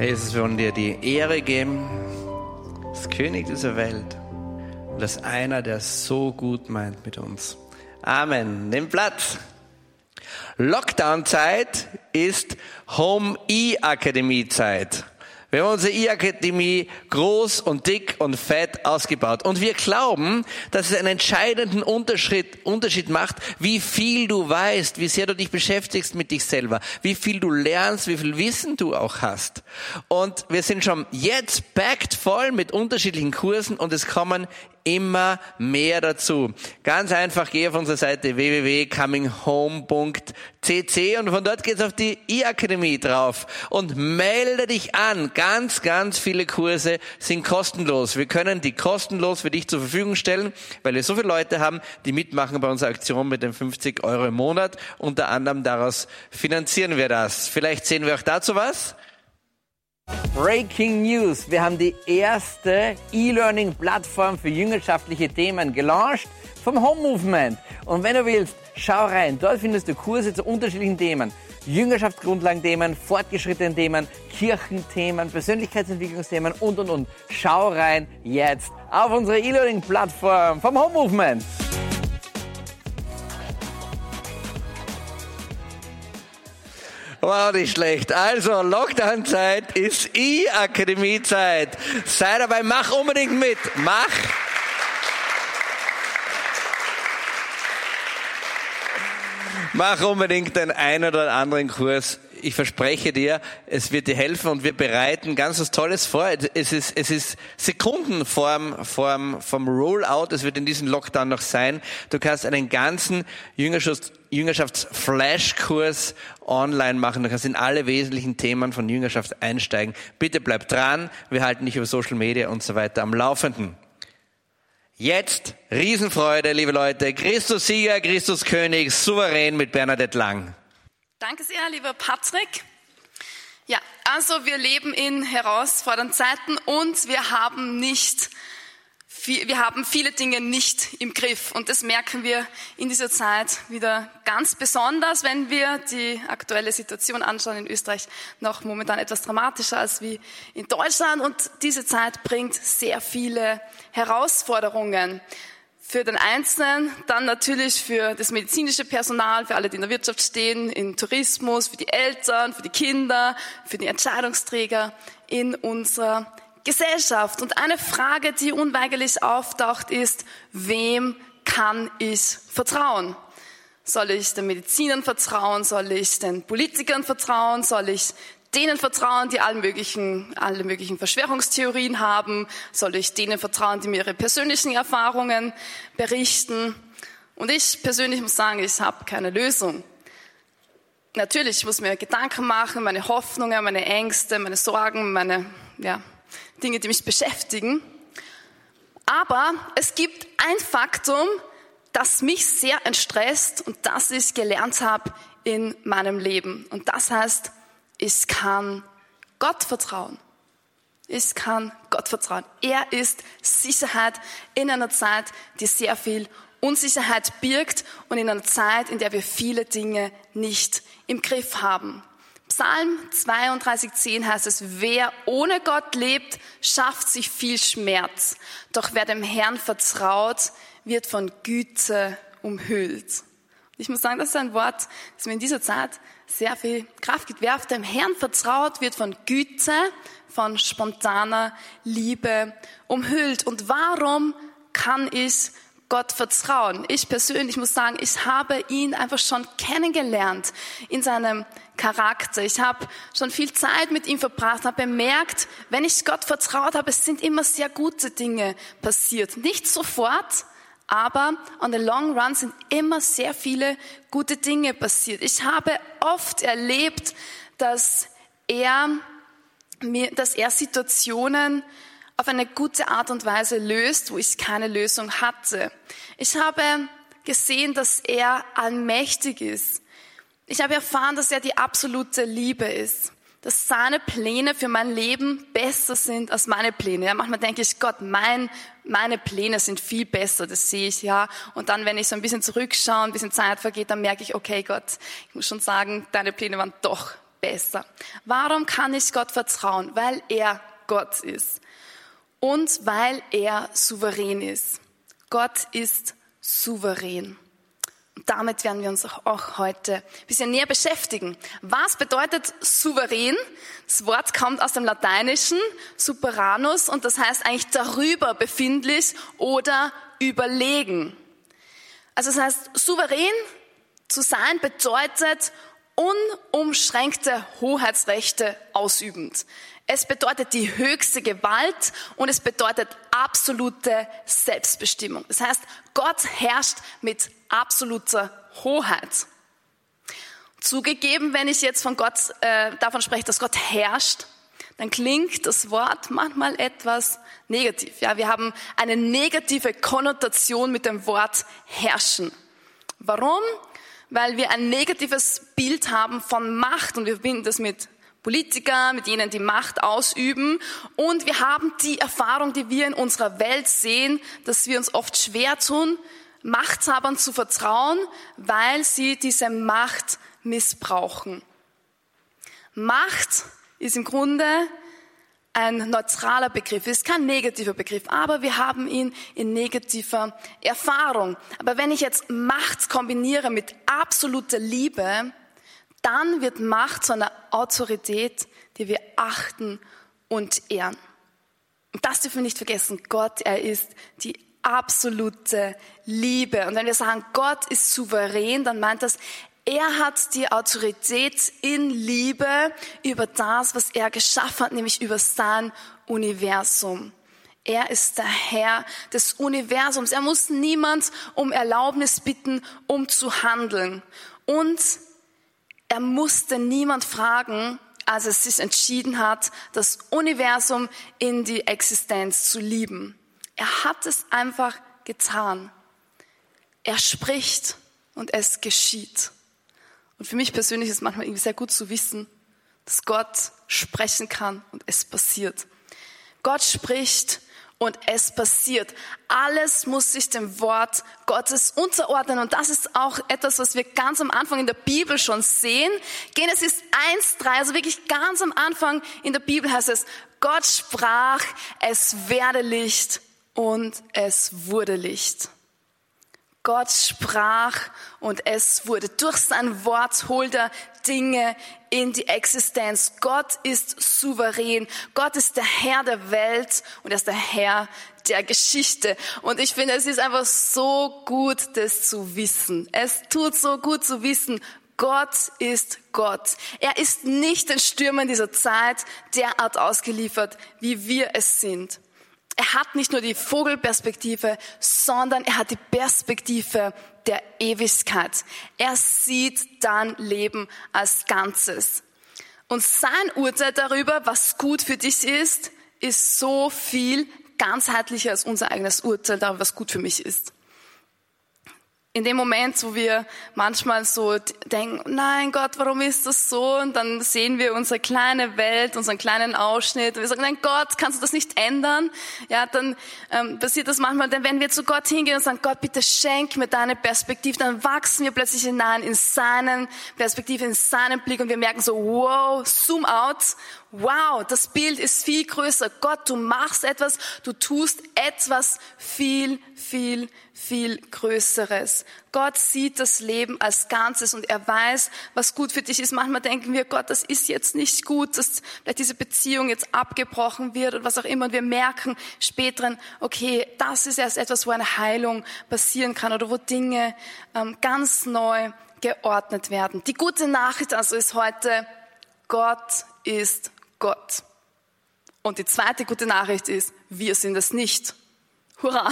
Herr Jesus, wir wollen dir die Ehre geben, als König dieser Welt und als einer, der so gut meint mit uns. Amen. Nimm Platz. Lockdown-Zeit ist Home-E-Akademie-Zeit. Wir haben unsere E-Akademie groß und dick und fett ausgebaut. Und wir glauben, dass es einen entscheidenden Unterschied, macht, wie viel du weißt, wie sehr du dich beschäftigst mit dich selber, wie viel du lernst, wie viel Wissen du auch hast. Und wir sind schon jetzt backed voll mit unterschiedlichen Kursen und es kommen immer mehr dazu. Ganz einfach, geh auf unsere Seite www.cominghome.cc und von dort geht's auf die E-Akademie drauf und melde dich an. Ganz, ganz viele Kurse sind kostenlos. Wir können die kostenlos für dich zur Verfügung stellen, weil wir so viele Leute haben, die mitmachen bei unserer Aktion mit den 50 Euro im Monat. Unter anderem daraus finanzieren wir das. Vielleicht sehen wir auch dazu was. Breaking News. Wir haben die erste E-Learning-Plattform für jüngerschaftliche Themen gelauncht vom Home Movement. Und wenn du willst, schau rein. Dort findest du Kurse zu unterschiedlichen Themen. Jüngerschaftsgrundlagenthemen, fortgeschrittenen Themen, Kirchenthemen, Persönlichkeitsentwicklungsthemen und, und, und. Schau rein jetzt auf unsere E-Learning-Plattform vom Home Movement. Wow, nicht schlecht. Also, Lockdown-Zeit ist E-Akademie-Zeit. Sei dabei, mach unbedingt mit. Mach. Mach unbedingt den einen oder anderen Kurs ich verspreche dir, es wird dir helfen und wir bereiten ganz was Tolles vor. Es ist, es ist Sekunden vorm, vorm, vom Rollout. Es wird in diesem Lockdown noch sein. Du kannst einen ganzen Jüngerschafts, Jüngerschafts-Flash-Kurs online machen. Du kannst in alle wesentlichen Themen von Jüngerschaft einsteigen. Bitte bleib dran. Wir halten dich über Social Media und so weiter am Laufenden. Jetzt Riesenfreude, liebe Leute. Christus Sieger, Christus König, souverän mit Bernadette Lang. Danke sehr, lieber Patrick. Ja, also wir leben in herausfordernden Zeiten und wir haben nicht, wir haben viele Dinge nicht im Griff. Und das merken wir in dieser Zeit wieder ganz besonders, wenn wir die aktuelle Situation anschauen in Österreich, noch momentan etwas dramatischer als wie in Deutschland. Und diese Zeit bringt sehr viele Herausforderungen für den Einzelnen, dann natürlich für das medizinische Personal, für alle, die in der Wirtschaft stehen, in Tourismus, für die Eltern, für die Kinder, für die Entscheidungsträger in unserer Gesellschaft. Und eine Frage, die unweigerlich auftaucht, ist, wem kann ich vertrauen? Soll ich den Medizinern vertrauen? Soll ich den Politikern vertrauen? Soll ich denen vertrauen, die alle möglichen, alle möglichen Verschwörungstheorien haben? Soll ich denen vertrauen, die mir ihre persönlichen Erfahrungen berichten? Und ich persönlich muss sagen, ich habe keine Lösung. Natürlich, ich muss mir Gedanken machen, meine Hoffnungen, meine Ängste, meine Sorgen, meine ja, Dinge, die mich beschäftigen. Aber es gibt ein Faktum, das mich sehr entstresst und das ich gelernt habe in meinem Leben. Und das heißt ich kann Gott vertrauen. Ich kann Gott vertrauen. Er ist Sicherheit in einer Zeit, die sehr viel Unsicherheit birgt und in einer Zeit, in der wir viele Dinge nicht im Griff haben. Psalm 32,10 heißt es, wer ohne Gott lebt, schafft sich viel Schmerz. Doch wer dem Herrn vertraut, wird von Güte umhüllt. Ich muss sagen, das ist ein Wort, das mir in dieser Zeit sehr viel Kraft gibt. Wer auf dem Herrn vertraut, wird von Güte, von spontaner Liebe umhüllt. Und warum kann ich Gott vertrauen? Ich persönlich muss sagen, ich habe ihn einfach schon kennengelernt in seinem Charakter. Ich habe schon viel Zeit mit ihm verbracht, habe bemerkt, wenn ich Gott vertraut habe, es sind immer sehr gute Dinge passiert. Nicht sofort, aber on the long run sind immer sehr viele gute Dinge passiert. Ich habe oft erlebt, dass er mir, dass er Situationen auf eine gute Art und Weise löst, wo ich keine Lösung hatte. Ich habe gesehen, dass er allmächtig ist. Ich habe erfahren, dass er die absolute Liebe ist dass seine Pläne für mein Leben besser sind als meine Pläne. Ja, manchmal denke ich, Gott, mein, meine Pläne sind viel besser, das sehe ich, ja. Und dann, wenn ich so ein bisschen zurückschaue, ein bisschen Zeit vergeht, dann merke ich, okay, Gott, ich muss schon sagen, deine Pläne waren doch besser. Warum kann ich Gott vertrauen? Weil er Gott ist und weil er souverän ist. Gott ist souverän. Damit werden wir uns auch heute ein bisschen näher beschäftigen. Was bedeutet souverän? Das Wort kommt aus dem Lateinischen, superanus, und das heißt eigentlich darüber befindlich oder überlegen. Also das heißt, souverän zu sein bedeutet unumschränkte Hoheitsrechte ausübend. Es bedeutet die höchste Gewalt und es bedeutet absolute Selbstbestimmung. Das heißt, Gott herrscht mit absoluter Hoheit. Zugegeben, wenn ich jetzt von Gott äh, davon spreche, dass Gott herrscht, dann klingt das Wort manchmal etwas negativ. Ja, wir haben eine negative Konnotation mit dem Wort herrschen. Warum? Weil wir ein negatives Bild haben von Macht und wir verbinden das mit Politiker, mit jenen, die Macht ausüben. Und wir haben die Erfahrung, die wir in unserer Welt sehen, dass wir uns oft schwer tun, Machthabern zu vertrauen, weil sie diese Macht missbrauchen. Macht ist im Grunde ein neutraler Begriff, ist kein negativer Begriff, aber wir haben ihn in negativer Erfahrung. Aber wenn ich jetzt Macht kombiniere mit absoluter Liebe, dann wird Macht zu einer Autorität, die wir achten und ehren. Und das dürfen wir nicht vergessen. Gott, er ist die absolute Liebe. Und wenn wir sagen, Gott ist souverän, dann meint das, er hat die Autorität in Liebe über das, was er geschaffen hat, nämlich über sein Universum. Er ist der Herr des Universums. Er muss niemand um Erlaubnis bitten, um zu handeln. Und er musste niemand fragen, als er sich entschieden hat, das Universum in die Existenz zu lieben. Er hat es einfach getan. Er spricht und es geschieht. Und für mich persönlich ist es manchmal irgendwie sehr gut zu wissen, dass Gott sprechen kann und es passiert. Gott spricht und es passiert. Alles muss sich dem Wort Gottes unterordnen und das ist auch etwas, was wir ganz am Anfang in der Bibel schon sehen. Genesis 1.3, also wirklich ganz am Anfang in der Bibel heißt es, Gott sprach, es werde Licht und es wurde Licht. Gott sprach und es wurde. Durch sein Wort holt er Dinge in die Existenz. Gott ist souverän. Gott ist der Herr der Welt und er ist der Herr der Geschichte. Und ich finde, es ist einfach so gut, das zu wissen. Es tut so gut zu wissen, Gott ist Gott. Er ist nicht den Stürmern dieser Zeit derart ausgeliefert, wie wir es sind. Er hat nicht nur die Vogelperspektive, sondern er hat die Perspektive der Ewigkeit. Er sieht dann Leben als Ganzes. Und sein Urteil darüber, was gut für dich ist, ist so viel ganzheitlicher als unser eigenes Urteil darüber, was gut für mich ist in dem Moment, wo wir manchmal so denken, nein Gott, warum ist das so? Und dann sehen wir unsere kleine Welt, unseren kleinen Ausschnitt und wir sagen, nein Gott, kannst du das nicht ändern? Ja, dann ähm, passiert das manchmal, denn wenn wir zu Gott hingehen und sagen, Gott, bitte schenk mir deine Perspektive, dann wachsen wir plötzlich hinein in seinen Perspektive, in seinen Blick und wir merken so, wow, zoom out wow, das Bild ist viel größer. Gott, du machst etwas, du tust etwas viel, viel, viel Größeres. Gott sieht das Leben als Ganzes und er weiß, was gut für dich ist. Manchmal denken wir, Gott, das ist jetzt nicht gut, dass vielleicht diese Beziehung jetzt abgebrochen wird oder was auch immer. Und wir merken später, okay, das ist erst etwas, wo eine Heilung passieren kann oder wo Dinge ähm, ganz neu geordnet werden. Die gute Nachricht also ist heute, Gott ist Gott. Und die zweite gute Nachricht ist, wir sind es nicht. Hurra!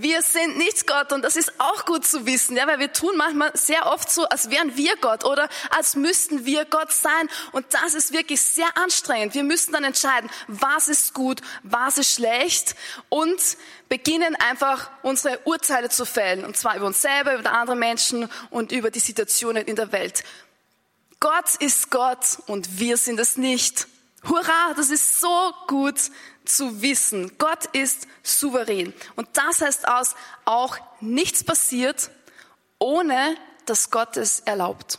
Wir sind nicht Gott und das ist auch gut zu wissen, ja, weil wir tun manchmal sehr oft so, als wären wir Gott oder als müssten wir Gott sein und das ist wirklich sehr anstrengend. Wir müssen dann entscheiden, was ist gut, was ist schlecht und beginnen einfach unsere Urteile zu fällen und zwar über uns selber, über andere Menschen und über die Situationen in der Welt. Gott ist Gott und wir sind es nicht. Hurra, das ist so gut zu wissen. Gott ist souverän. Und das heißt aus, auch nichts passiert, ohne dass Gott es erlaubt.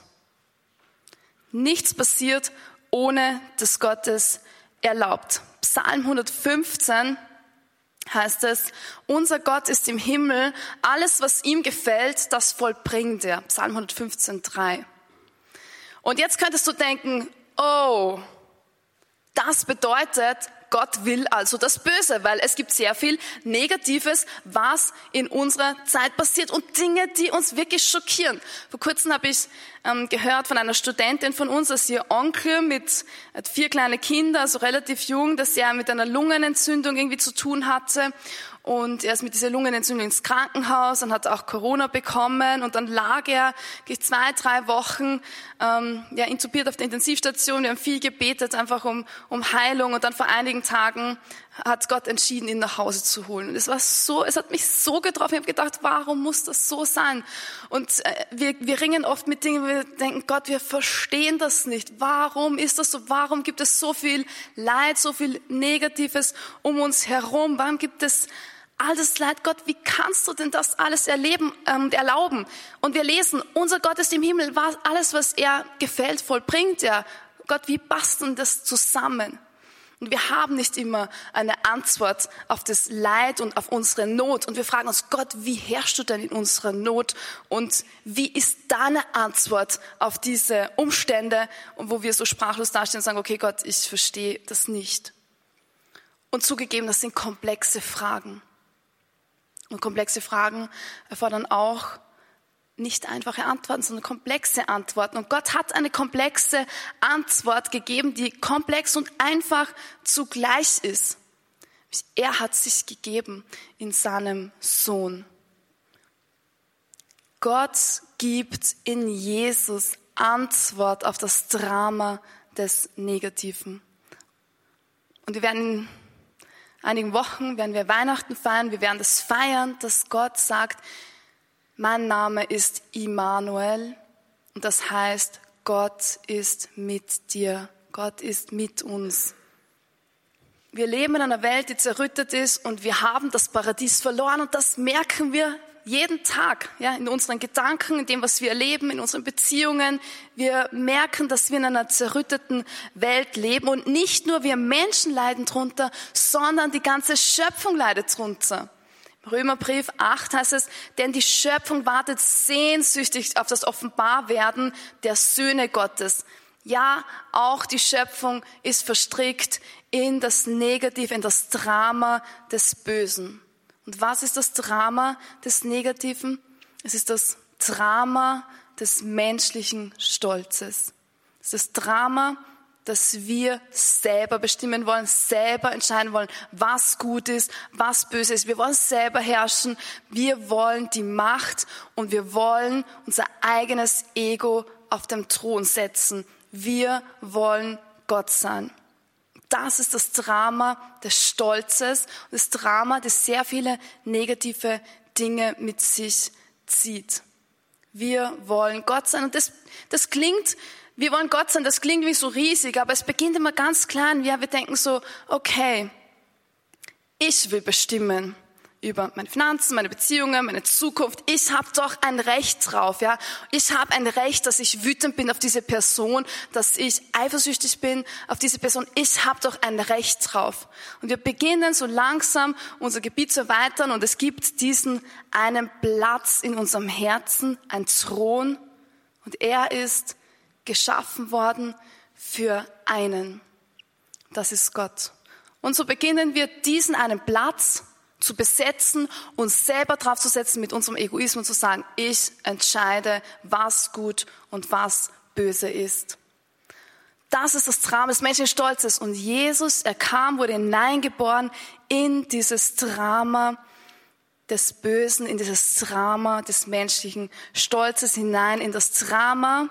Nichts passiert, ohne dass Gott es erlaubt. Psalm 115 heißt es, unser Gott ist im Himmel, alles, was ihm gefällt, das vollbringt er. Psalm 115, 3. Und jetzt könntest du denken, oh, das bedeutet, Gott will also das Böse, weil es gibt sehr viel Negatives, was in unserer Zeit passiert und Dinge, die uns wirklich schockieren. Vor kurzem habe ich ähm, gehört von einer Studentin von uns, dass ihr Onkel mit vier kleine Kinder, also relativ jung, dass er mit einer Lungenentzündung irgendwie zu tun hatte und er ist mit dieser Lungenentzündung ins Krankenhaus und hat auch Corona bekommen und dann lag er zwei, drei Wochen ähm, ja, intubiert auf der Intensivstation. Wir haben viel gebetet, einfach um, um Heilung und dann vor einigen Tagen hat Gott entschieden, ihn nach Hause zu holen. Und es war so, es hat mich so getroffen. Ich habe gedacht, warum muss das so sein? Und äh, wir, wir ringen oft mit Dingen, wir denken, Gott, wir verstehen das nicht. Warum ist das so? Warum gibt es so viel Leid, so viel Negatives um uns herum? Warum gibt es all das Leid? Gott, wie kannst du denn das alles erleben, ähm, erlauben? Und wir lesen, unser Gott ist im Himmel, alles, was er gefällt, vollbringt er. Gott, wie basteln das zusammen? Und wir haben nicht immer eine Antwort auf das Leid und auf unsere Not. Und wir fragen uns, Gott, wie herrschst du denn in unserer Not? Und wie ist deine Antwort auf diese Umstände, wo wir so sprachlos dastehen und sagen, okay, Gott, ich verstehe das nicht. Und zugegeben, das sind komplexe Fragen. Und komplexe Fragen erfordern auch nicht einfache Antworten, sondern komplexe Antworten. Und Gott hat eine komplexe Antwort gegeben, die komplex und einfach zugleich ist. Er hat sich gegeben in seinem Sohn. Gott gibt in Jesus Antwort auf das Drama des Negativen. Und wir werden einigen Wochen, werden wir Weihnachten feiern, wir werden das feiern, dass Gott sagt, mein Name ist Immanuel und das heißt, Gott ist mit dir. Gott ist mit uns. Wir leben in einer Welt, die zerrüttet ist und wir haben das Paradies verloren und das merken wir jeden Tag, ja, in unseren Gedanken, in dem, was wir erleben, in unseren Beziehungen. Wir merken, dass wir in einer zerrütteten Welt leben und nicht nur wir Menschen leiden drunter, sondern die ganze Schöpfung leidet drunter. Römerbrief 8 heißt es, denn die Schöpfung wartet sehnsüchtig auf das Offenbarwerden der Söhne Gottes. Ja, auch die Schöpfung ist verstrickt in das Negative, in das Drama des Bösen. Und was ist das Drama des Negativen? Es ist das Drama des menschlichen Stolzes. Es ist das Drama dass wir selber bestimmen wollen, selber entscheiden wollen, was gut ist, was böse ist. Wir wollen selber herrschen. Wir wollen die Macht und wir wollen unser eigenes Ego auf dem Thron setzen. Wir wollen Gott sein. Das ist das Drama des Stolzes, das Drama, das sehr viele negative Dinge mit sich zieht. Wir wollen Gott sein. Und das, das klingt wir wollen Gott sein, das klingt wie so riesig, aber es beginnt immer ganz klein. Ja, wir denken so, okay, ich will bestimmen über meine Finanzen, meine Beziehungen, meine Zukunft. Ich habe doch ein Recht drauf, ja. Ich habe ein Recht, dass ich wütend bin auf diese Person, dass ich eifersüchtig bin auf diese Person. Ich habe doch ein Recht drauf. Und wir beginnen so langsam unser Gebiet zu erweitern und es gibt diesen einen Platz in unserem Herzen, ein Thron und er ist geschaffen worden für einen. Das ist Gott. Und so beginnen wir diesen einen Platz zu besetzen, uns selber draufzusetzen mit unserem Egoismus zu sagen, ich entscheide, was gut und was böse ist. Das ist das Drama des menschlichen Stolzes. Und Jesus, er kam, wurde hineingeboren in dieses Drama des Bösen, in dieses Drama des menschlichen Stolzes hinein, in das Drama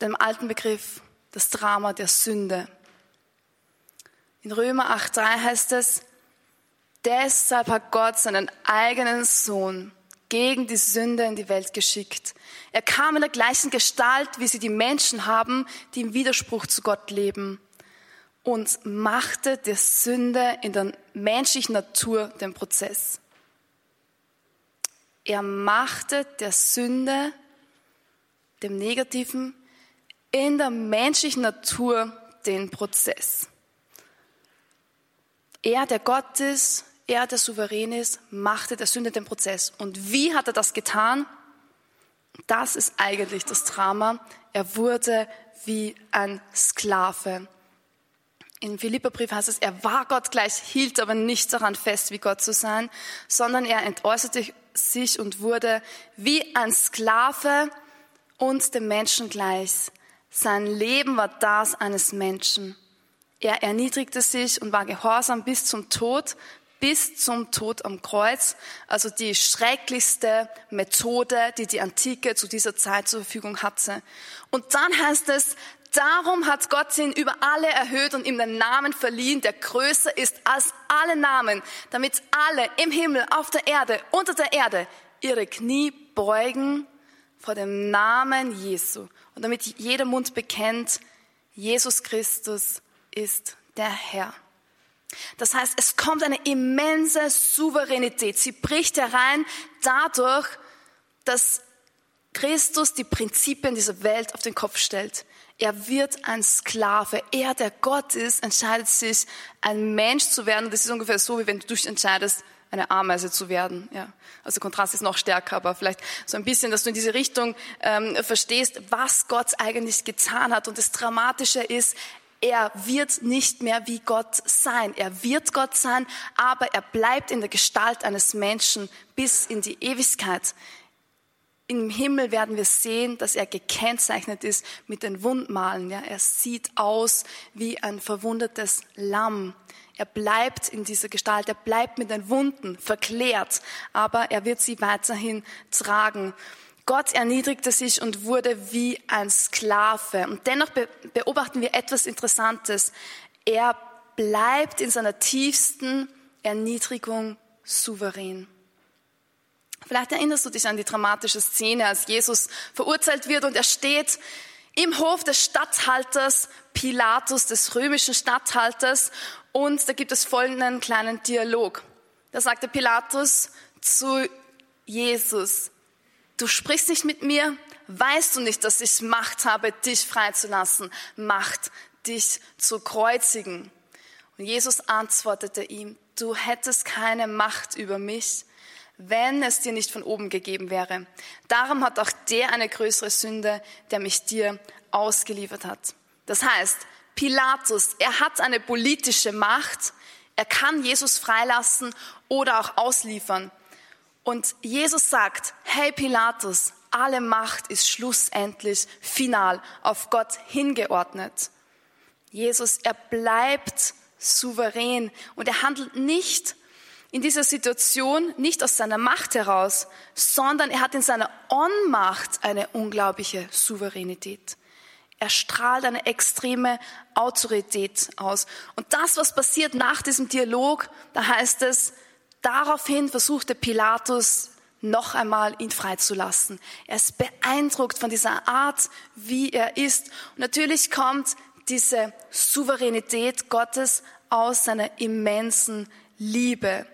dem alten Begriff das Drama der Sünde. In Römer 8.3 heißt es, deshalb hat Gott seinen eigenen Sohn gegen die Sünde in die Welt geschickt. Er kam in der gleichen Gestalt, wie sie die Menschen haben, die im Widerspruch zu Gott leben und machte der Sünde in der menschlichen Natur den Prozess. Er machte der Sünde, dem Negativen, in der menschlichen Natur den Prozess. Er, der Gott ist, er, der souverän ist, machte der Sünde den Prozess. Und wie hat er das getan? Das ist eigentlich das Drama. Er wurde wie ein Sklave. Im Philipperbrief heißt es, er war Gott gleich, hielt aber nicht daran fest, wie Gott zu sein, sondern er entäußerte sich und wurde wie ein Sklave und dem Menschen gleich. Sein Leben war das eines Menschen. Er erniedrigte sich und war gehorsam bis zum Tod, bis zum Tod am Kreuz, also die schrecklichste Methode, die die Antike zu dieser Zeit zur Verfügung hatte. Und dann heißt es, darum hat Gott ihn über alle erhöht und ihm den Namen verliehen, der größer ist als alle Namen, damit alle im Himmel, auf der Erde, unter der Erde ihre Knie beugen vor dem Namen Jesu und damit jeder Mund bekennt, Jesus Christus ist der Herr. Das heißt, es kommt eine immense Souveränität. Sie bricht herein dadurch, dass Christus die Prinzipien dieser Welt auf den Kopf stellt. Er wird ein Sklave. Er, der Gott ist, entscheidet sich, ein Mensch zu werden. Das ist ungefähr so, wie wenn du dich entscheidest, eine Ameise zu werden. Ja. Also Kontrast ist noch stärker, aber vielleicht so ein bisschen, dass du in diese Richtung ähm, verstehst, was Gott eigentlich getan hat. Und das Dramatische ist, er wird nicht mehr wie Gott sein. Er wird Gott sein, aber er bleibt in der Gestalt eines Menschen bis in die Ewigkeit. Im Himmel werden wir sehen, dass er gekennzeichnet ist mit den Wundmalen. Ja, er sieht aus wie ein verwundetes Lamm. Er bleibt in dieser Gestalt, er bleibt mit den Wunden verklärt, aber er wird sie weiterhin tragen. Gott erniedrigte sich und wurde wie ein Sklave. Und dennoch beobachten wir etwas Interessantes. Er bleibt in seiner tiefsten Erniedrigung souverän. Vielleicht erinnerst du dich an die dramatische Szene, als Jesus verurteilt wird und er steht im Hof des Statthalters Pilatus, des römischen Statthalters, und da gibt es folgenden kleinen Dialog. Da sagte Pilatus zu Jesus, du sprichst nicht mit mir, weißt du nicht, dass ich Macht habe, dich freizulassen, Macht, dich zu kreuzigen? Und Jesus antwortete ihm, du hättest keine Macht über mich, wenn es dir nicht von oben gegeben wäre. Darum hat auch der eine größere Sünde, der mich dir ausgeliefert hat. Das heißt, Pilatus, er hat eine politische Macht, er kann Jesus freilassen oder auch ausliefern. Und Jesus sagt, hey Pilatus, alle Macht ist schlussendlich final auf Gott hingeordnet. Jesus, er bleibt souverän und er handelt nicht in dieser Situation nicht aus seiner Macht heraus, sondern er hat in seiner Ohnmacht eine unglaubliche Souveränität. Er strahlt eine extreme Autorität aus. Und das, was passiert nach diesem Dialog, da heißt es, Daraufhin versuchte Pilatus noch einmal ihn freizulassen. Er ist beeindruckt von dieser Art, wie er ist. Und natürlich kommt diese Souveränität Gottes aus seiner immensen Liebe.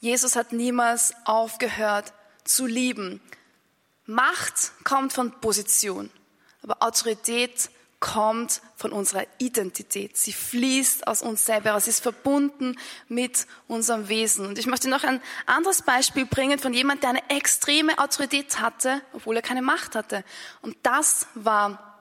Jesus hat niemals aufgehört zu lieben. Macht kommt von Position, aber Autorität kommt von unserer Identität. Sie fließt aus uns selber. Sie ist verbunden mit unserem Wesen. Und ich möchte noch ein anderes Beispiel bringen von jemand, der eine extreme Autorität hatte, obwohl er keine Macht hatte. Und das war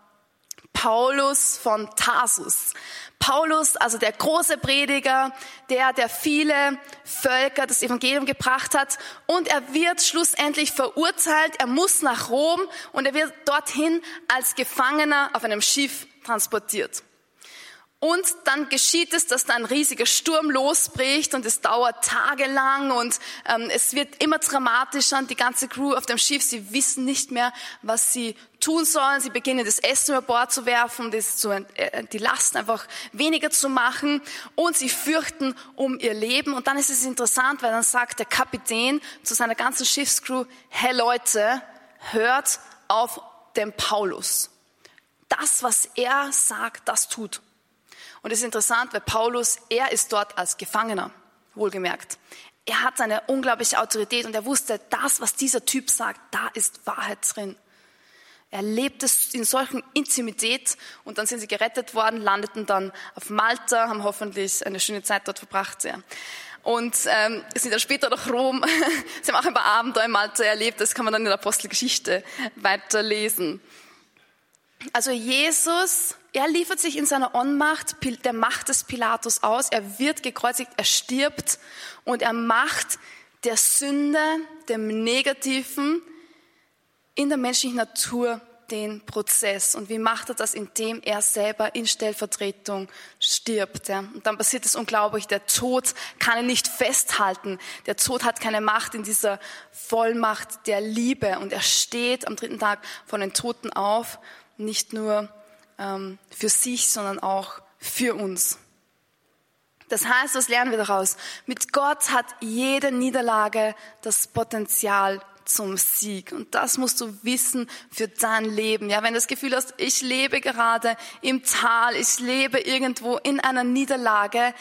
Paulus von Tarsus. Paulus, also der große Prediger, der, der viele Völker das Evangelium gebracht hat. Und er wird schlussendlich verurteilt. Er muss nach Rom und er wird dorthin als Gefangener auf einem Schiff transportiert. Und dann geschieht es, dass da ein riesiger Sturm losbricht und es dauert tagelang und ähm, es wird immer dramatischer und die ganze Crew auf dem Schiff, sie wissen nicht mehr, was sie tun sollen. Sie beginnen das Essen über Bord zu werfen, das zu, äh, die Last einfach weniger zu machen und sie fürchten um ihr Leben. Und dann ist es interessant, weil dann sagt der Kapitän zu seiner ganzen Schiffscrew, hey Leute, hört auf den Paulus. Das, was er sagt, das tut. Und es ist interessant, weil Paulus, er ist dort als Gefangener, wohlgemerkt. Er hat eine unglaubliche Autorität und er wusste, das, was dieser Typ sagt, da ist Wahrheit drin. Er lebt es in solchen Intimität und dann sind sie gerettet worden, landeten dann auf Malta, haben hoffentlich eine schöne Zeit dort verbracht. Ja. Und ähm, sind dann später nach Rom. sie haben auch ein paar Abenteuer in Malta erlebt, das kann man dann in der Apostelgeschichte weiterlesen. Also Jesus, er liefert sich in seiner Ohnmacht der Macht des Pilatus aus. Er wird gekreuzigt, er stirbt und er macht der Sünde, dem Negativen in der menschlichen Natur den Prozess. Und wie macht er das? Indem er selber in Stellvertretung stirbt. Und dann passiert es unglaublich. Der Tod kann ihn nicht festhalten. Der Tod hat keine Macht in dieser Vollmacht der Liebe. Und er steht am dritten Tag von den Toten auf nicht nur ähm, für sich, sondern auch für uns. Das heißt, was lernen wir daraus? Mit Gott hat jede Niederlage das Potenzial zum Sieg. Und das musst du wissen für dein Leben. Ja, wenn du das Gefühl hast, ich lebe gerade im Tal, ich lebe irgendwo in einer Niederlage,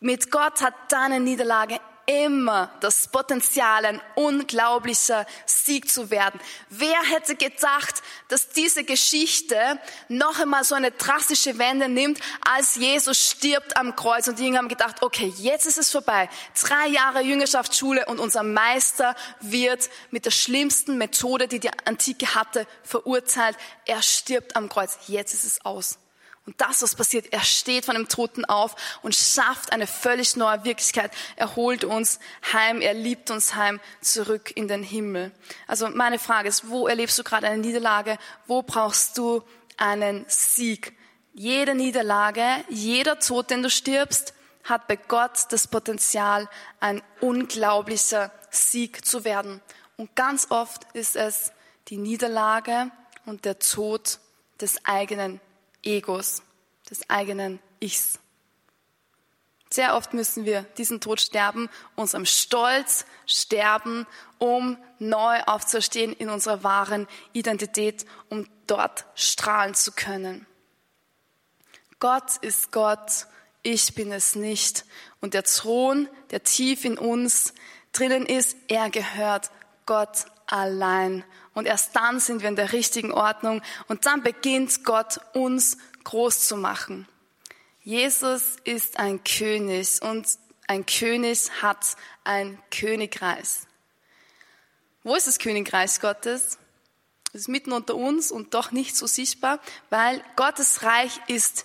mit Gott hat deine Niederlage immer das Potenzial, ein unglaublicher Sieg zu werden. Wer hätte gedacht, dass diese Geschichte noch einmal so eine drastische Wende nimmt, als Jesus stirbt am Kreuz und die Jünger haben gedacht, okay, jetzt ist es vorbei. Drei Jahre Jüngerschaftsschule und unser Meister wird mit der schlimmsten Methode, die die Antike hatte, verurteilt. Er stirbt am Kreuz. Jetzt ist es aus. Und das, was passiert, er steht von dem Toten auf und schafft eine völlig neue Wirklichkeit. Er holt uns heim, er liebt uns heim zurück in den Himmel. Also meine Frage ist, wo erlebst du gerade eine Niederlage? Wo brauchst du einen Sieg? Jede Niederlage, jeder Tod, den du stirbst, hat bei Gott das Potenzial, ein unglaublicher Sieg zu werden. Und ganz oft ist es die Niederlage und der Tod des eigenen Egos, des eigenen Ichs. Sehr oft müssen wir diesen Tod sterben, unserem Stolz sterben, um neu aufzustehen in unserer wahren Identität, um dort strahlen zu können. Gott ist Gott, ich bin es nicht. Und der Thron, der tief in uns drinnen ist, er gehört Gott allein. Und erst dann sind wir in der richtigen Ordnung und dann beginnt Gott uns groß zu machen. Jesus ist ein König und ein König hat ein Königreich. Wo ist das Königreich Gottes? Es ist mitten unter uns und doch nicht so sichtbar, weil Gottes Reich ist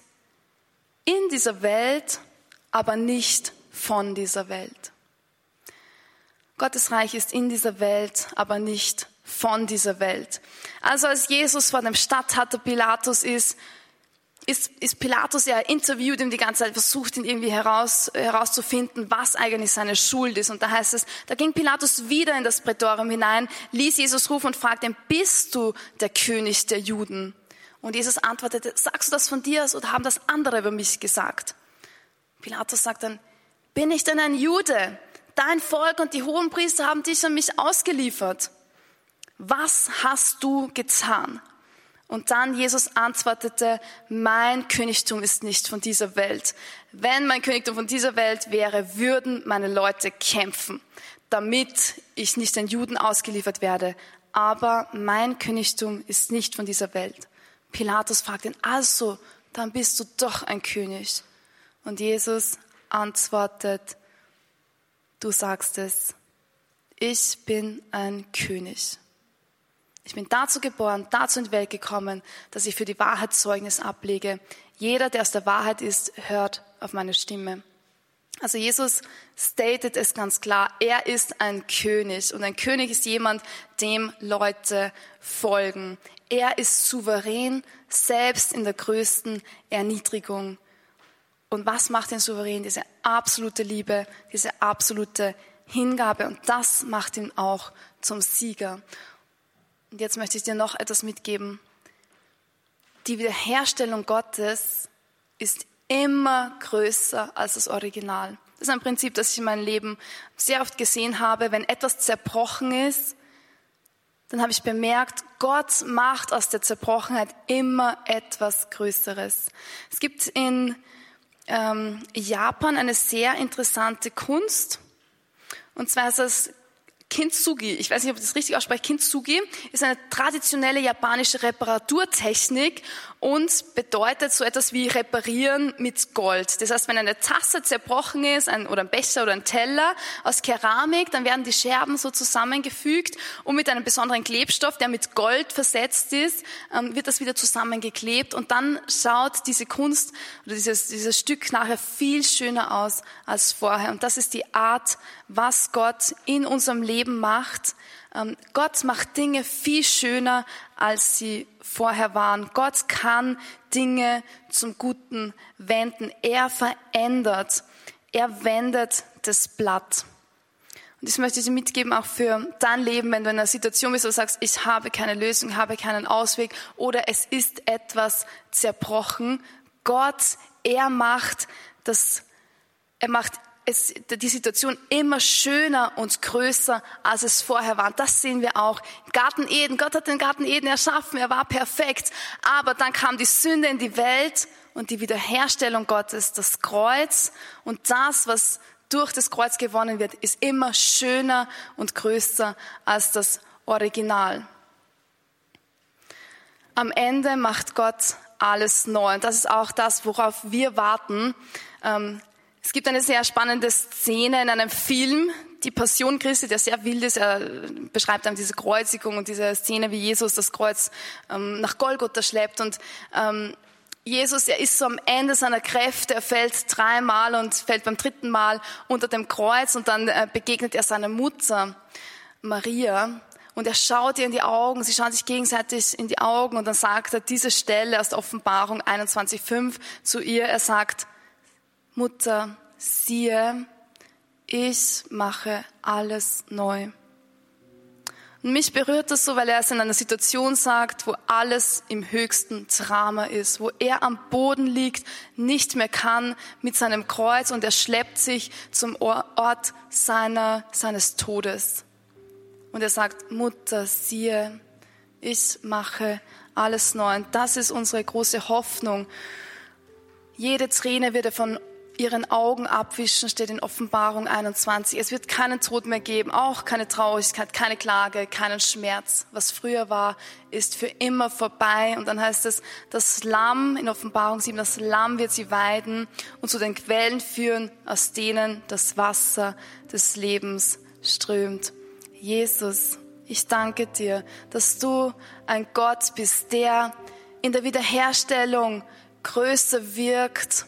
in dieser Welt, aber nicht von dieser Welt. Gottes Reich ist in dieser Welt, aber nicht von dieser Welt. Also als Jesus vor dem Statthalter Pilatus ist, ist, ist Pilatus, er interviewt ihn die ganze Zeit, versucht ihn irgendwie heraus, herauszufinden, was eigentlich seine Schuld ist. Und da heißt es, da ging Pilatus wieder in das Prätorium hinein, ließ Jesus rufen und fragte ihn, bist du der König der Juden? Und Jesus antwortete, sagst du das von dir oder haben das andere über mich gesagt? Pilatus sagt dann, bin ich denn ein Jude? Dein Volk und die Hohenpriester haben dich an mich ausgeliefert was hast du getan? Und dann Jesus antwortete, mein Königtum ist nicht von dieser Welt. Wenn mein Königtum von dieser Welt wäre, würden meine Leute kämpfen, damit ich nicht den Juden ausgeliefert werde. Aber mein Königtum ist nicht von dieser Welt. Pilatus fragt ihn, also, dann bist du doch ein König. Und Jesus antwortet, du sagst es, ich bin ein König. Ich bin dazu geboren, dazu in die Welt gekommen, dass ich für die Wahrheit Zeugnis ablege. Jeder, der aus der Wahrheit ist, hört auf meine Stimme. Also Jesus stated es ganz klar, er ist ein König und ein König ist jemand, dem Leute folgen. Er ist souverän, selbst in der größten Erniedrigung. Und was macht ihn souverän? Diese absolute Liebe, diese absolute Hingabe und das macht ihn auch zum Sieger. Und jetzt möchte ich dir noch etwas mitgeben. Die Wiederherstellung Gottes ist immer größer als das Original. Das ist ein Prinzip, das ich in meinem Leben sehr oft gesehen habe. Wenn etwas zerbrochen ist, dann habe ich bemerkt, Gott macht aus der Zerbrochenheit immer etwas Größeres. Es gibt in ähm, Japan eine sehr interessante Kunst. Und zwar ist es Kintsugi. Ich weiß nicht, ob ich das richtig ausspreche. Kintsugi ist eine traditionelle japanische Reparaturtechnik und bedeutet so etwas wie reparieren mit Gold. Das heißt, wenn eine Tasse zerbrochen ist, ein, oder ein Becher oder ein Teller aus Keramik, dann werden die Scherben so zusammengefügt und mit einem besonderen Klebstoff, der mit Gold versetzt ist, ähm, wird das wieder zusammengeklebt und dann schaut diese Kunst oder dieses, dieses Stück nachher viel schöner aus als vorher. Und das ist die Art, was Gott in unserem Leben macht. Ähm, Gott macht Dinge viel schöner, als sie vorher waren. Gott kann Dinge zum Guten wenden. Er verändert. Er wendet das Blatt. Und das möchte ich dir mitgeben, auch für dein Leben, wenn du in einer Situation bist, wo du sagst, ich habe keine Lösung, habe keinen Ausweg oder es ist etwas zerbrochen. Gott, er macht das, er macht es, die Situation immer schöner und größer, als es vorher war. Das sehen wir auch. Garten Eden, Gott hat den Garten Eden erschaffen, er war perfekt. Aber dann kam die Sünde in die Welt und die Wiederherstellung Gottes, das Kreuz und das, was durch das Kreuz gewonnen wird, ist immer schöner und größer als das Original. Am Ende macht Gott alles neu. Und das ist auch das, worauf wir warten. Ähm, es gibt eine sehr spannende Szene in einem Film, die Passion Christi, der sehr wild ist. Er beschreibt dann diese Kreuzigung und diese Szene, wie Jesus das Kreuz ähm, nach Golgotha schleppt. Und ähm, Jesus, er ist so am Ende seiner Kräfte, er fällt dreimal und fällt beim dritten Mal unter dem Kreuz und dann äh, begegnet er seiner Mutter, Maria. Und er schaut ihr in die Augen, sie schauen sich gegenseitig in die Augen und dann sagt er diese Stelle aus der Offenbarung 21.5 zu ihr, er sagt, Mutter, siehe, ich mache alles neu. Und mich berührt das so, weil er es in einer Situation sagt, wo alles im höchsten Drama ist, wo er am Boden liegt, nicht mehr kann mit seinem Kreuz und er schleppt sich zum Ort seiner, seines Todes. Und er sagt, Mutter, siehe, ich mache alles neu. Und das ist unsere große Hoffnung. Jede Träne wird er von ihren Augen abwischen, steht in Offenbarung 21. Es wird keinen Tod mehr geben, auch keine Traurigkeit, keine Klage, keinen Schmerz. Was früher war, ist für immer vorbei. Und dann heißt es, das Lamm in Offenbarung 7, das Lamm wird sie weiden und zu den Quellen führen, aus denen das Wasser des Lebens strömt. Jesus, ich danke dir, dass du ein Gott bist, der in der Wiederherstellung größer wirkt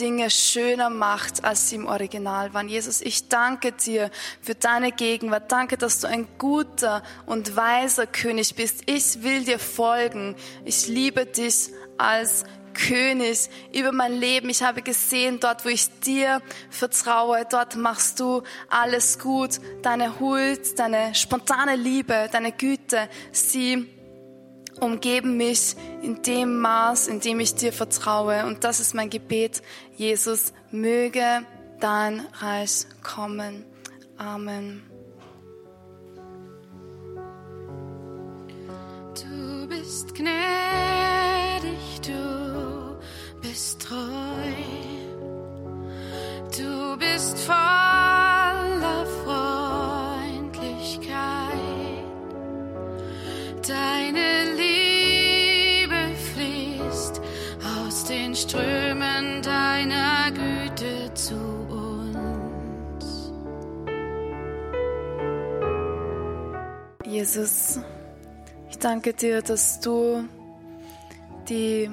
Dinge schöner macht, als sie im Original waren. Jesus, ich danke dir für deine Gegenwart. Danke, dass du ein guter und weiser König bist. Ich will dir folgen. Ich liebe dich als König über mein Leben. Ich habe gesehen, dort, wo ich dir vertraue, dort machst du alles gut. Deine Huld, deine spontane Liebe, deine Güte, sie umgeben mich in dem Maß, in dem ich dir vertraue. Und das ist mein Gebet, Jesus, möge dein Reich kommen. Amen. Du bist gnädig, du bist treu, du bist voller Jesus, ich danke dir, dass du die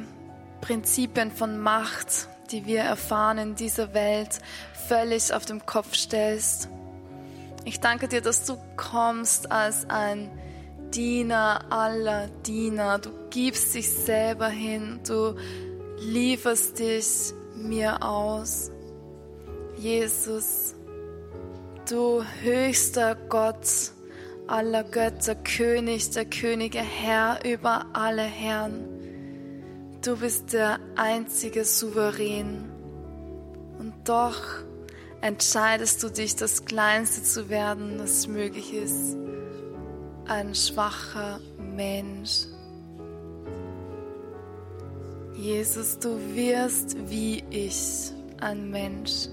Prinzipien von Macht, die wir erfahren in dieser Welt, völlig auf den Kopf stellst. Ich danke dir, dass du kommst als ein Diener aller Diener. Du gibst dich selber hin. Du lieferst dich mir aus. Jesus, du höchster Gott aller Götter, König der Könige, Herr über alle Herren. Du bist der einzige Souverän. Und doch entscheidest du dich, das Kleinste zu werden, was möglich ist ein schwacher Mensch. Jesus, du wirst wie ich ein Mensch.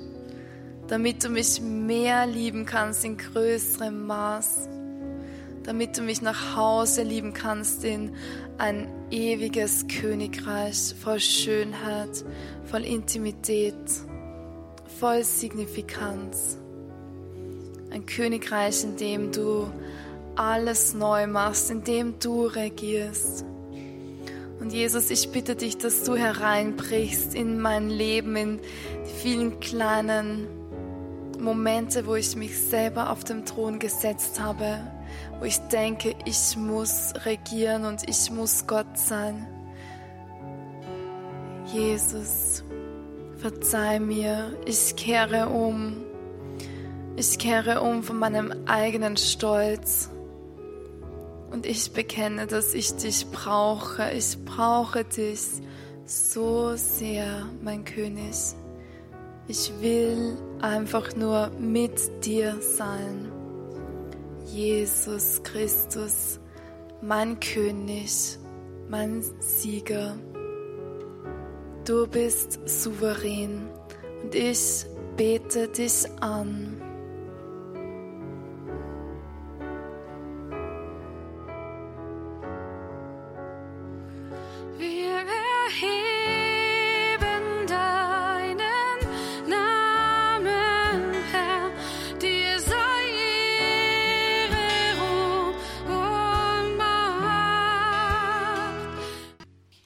damit du mich mehr lieben kannst in größerem Maß, damit du mich nach Hause lieben kannst in ein ewiges Königreich voll Schönheit, voll Intimität, voll Signifikanz. Ein Königreich, in dem du alles neu machst, in dem du regierst. Und Jesus, ich bitte dich, dass du hereinbrichst in mein Leben, in die vielen kleinen Momente, wo ich mich selber auf dem Thron gesetzt habe, wo ich denke, ich muss regieren und ich muss Gott sein. Jesus, verzeih mir, ich kehre um. Ich kehre um von meinem eigenen Stolz. Und ich bekenne, dass ich dich brauche. Ich brauche dich so sehr, mein König. Ich will einfach nur mit dir sein. Jesus Christus, mein König, mein Sieger. Du bist souverän und ich bete dich an.